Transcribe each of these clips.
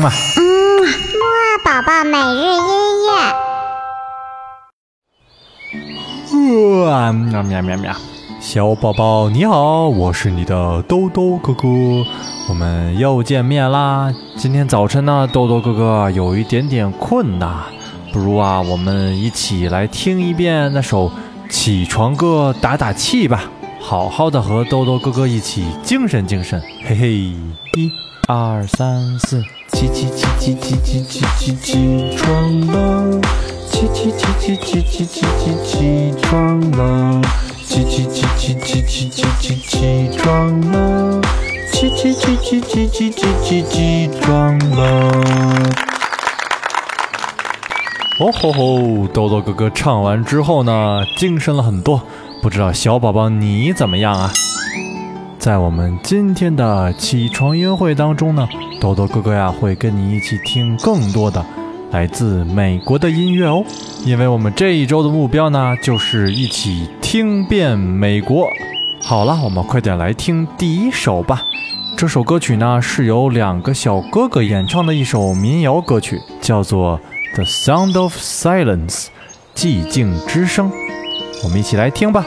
嗯啊，嗯，木二宝宝每日音乐。哇，喵喵喵喵！小宝宝你好，我是你的豆豆哥哥，我们又见面啦。今天早晨呢，豆豆哥哥有一点点困呐，不如啊，我们一起来听一遍那首起床歌，打打气吧。好好的和豆豆哥哥一起精神精神，嘿嘿！一、二、三、四，起起起起起起起起起床了！起起起起起起起起起床了！起起起起起起起起起床了！起起起起起起起起起床了！哦吼吼！豆豆哥哥唱完之后呢，精神了很多。不知道小宝宝你怎么样啊？在我们今天的起床音乐会当中呢，豆豆哥哥呀会跟你一起听更多的来自美国的音乐哦。因为我们这一周的目标呢，就是一起听遍美国。好了，我们快点来听第一首吧。这首歌曲呢是由两个小哥哥演唱的一首民谣歌曲，叫做《The Sound of Silence》，寂静之声。我们一起来听吧。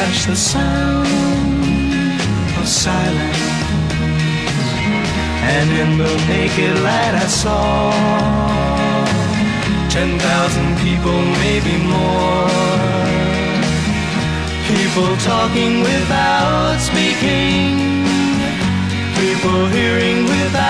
touched the sound of silence. And in the naked light I saw ten thousand people, maybe more. People talking without speaking People hearing without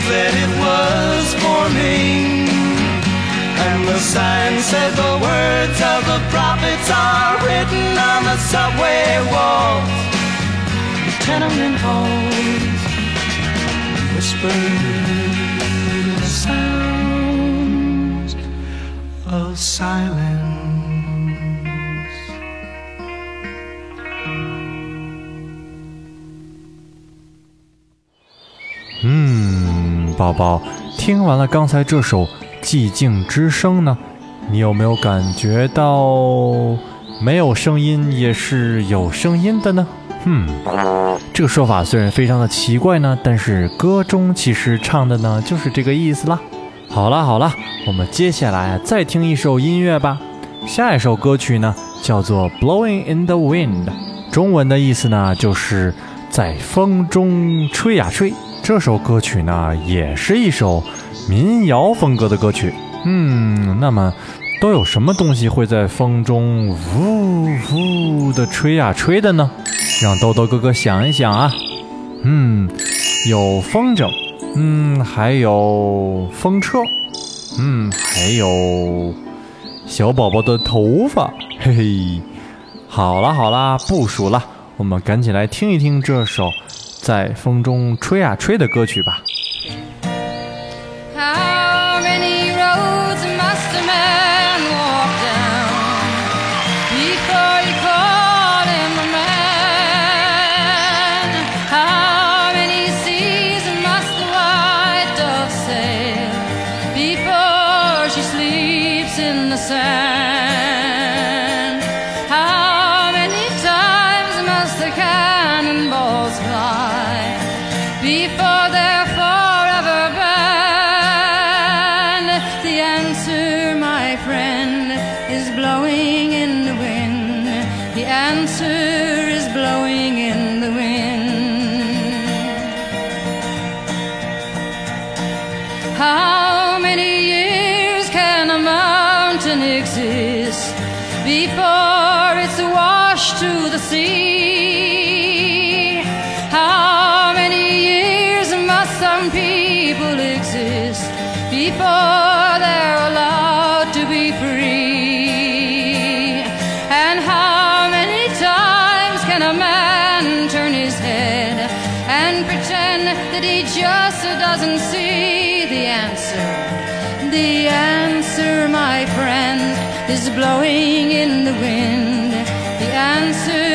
the words that it was forming. And the sign said the words of the prophets are written on the subway walls, tenement halls, whispered the sounds of silence. 宝宝，听完了刚才这首《寂静之声》呢，你有没有感觉到没有声音也是有声音的呢？嗯，这个说法虽然非常的奇怪呢，但是歌中其实唱的呢就是这个意思啦。好了好了，我们接下来再听一首音乐吧。下一首歌曲呢叫做《Blowing in the Wind》，中文的意思呢就是在风中吹呀吹。这首歌曲呢也是一首民谣风格的歌曲。嗯，那么都有什么东西会在风中呜呜的吹呀吹的呢？让豆豆哥哥想一想啊。嗯，有风筝，嗯，还有风车，嗯，还有小宝宝的头发。嘿嘿，好啦好啦，不数了，我们赶紧来听一听这首在风中吹啊吹的歌曲吧。Before they're forever banned? The answer, my friend, is blowing in the wind. The answer is blowing in the wind. How many years can a mountain exist before it's washed to the sea? Some people exist before they're allowed to be free? And how many times can a man turn his head and pretend that he just doesn't see the answer? The answer, my friend, is blowing in the wind. The answer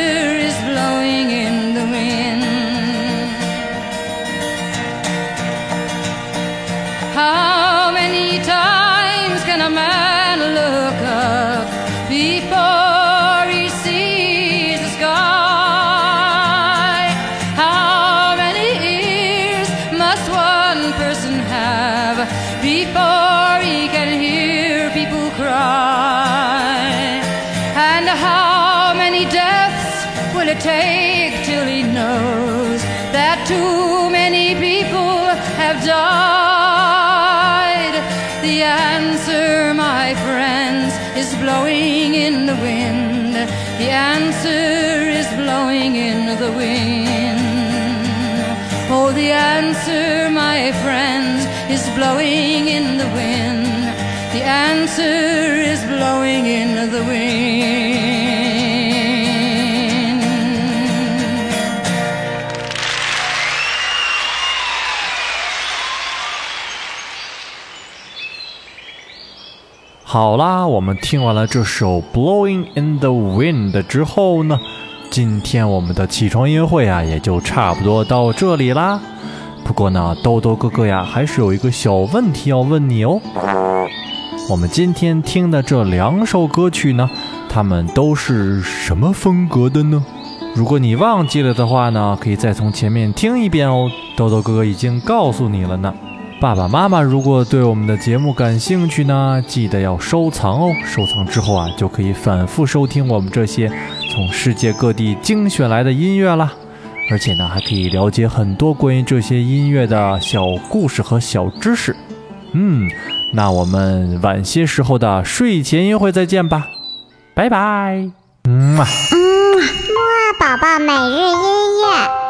man look up before he sees the sky? How many ears must one person have before he can hear people cry? And how many deaths will it take till he knows that too is blowing in the wind. The answer is blowing in the wind. Oh, the answer, my friends, is blowing in the wind. The answer is blowing in the wind. 好啦，我们听完了这首《Blowing in the Wind》之后呢，今天我们的起床音乐会啊，也就差不多到这里啦。不过呢，豆豆哥哥呀，还是有一个小问题要问你哦。我们今天听的这两首歌曲呢，它们都是什么风格的呢？如果你忘记了的话呢，可以再从前面听一遍哦。豆豆哥哥已经告诉你了呢。爸爸妈妈如果对我们的节目感兴趣呢，记得要收藏哦。收藏之后啊，就可以反复收听我们这些从世界各地精选来的音乐啦。而且呢，还可以了解很多关于这些音乐的小故事和小知识。嗯，那我们晚些时候的睡前音乐会再见吧，拜拜。嗯啊。嗯，木宝宝每日音乐。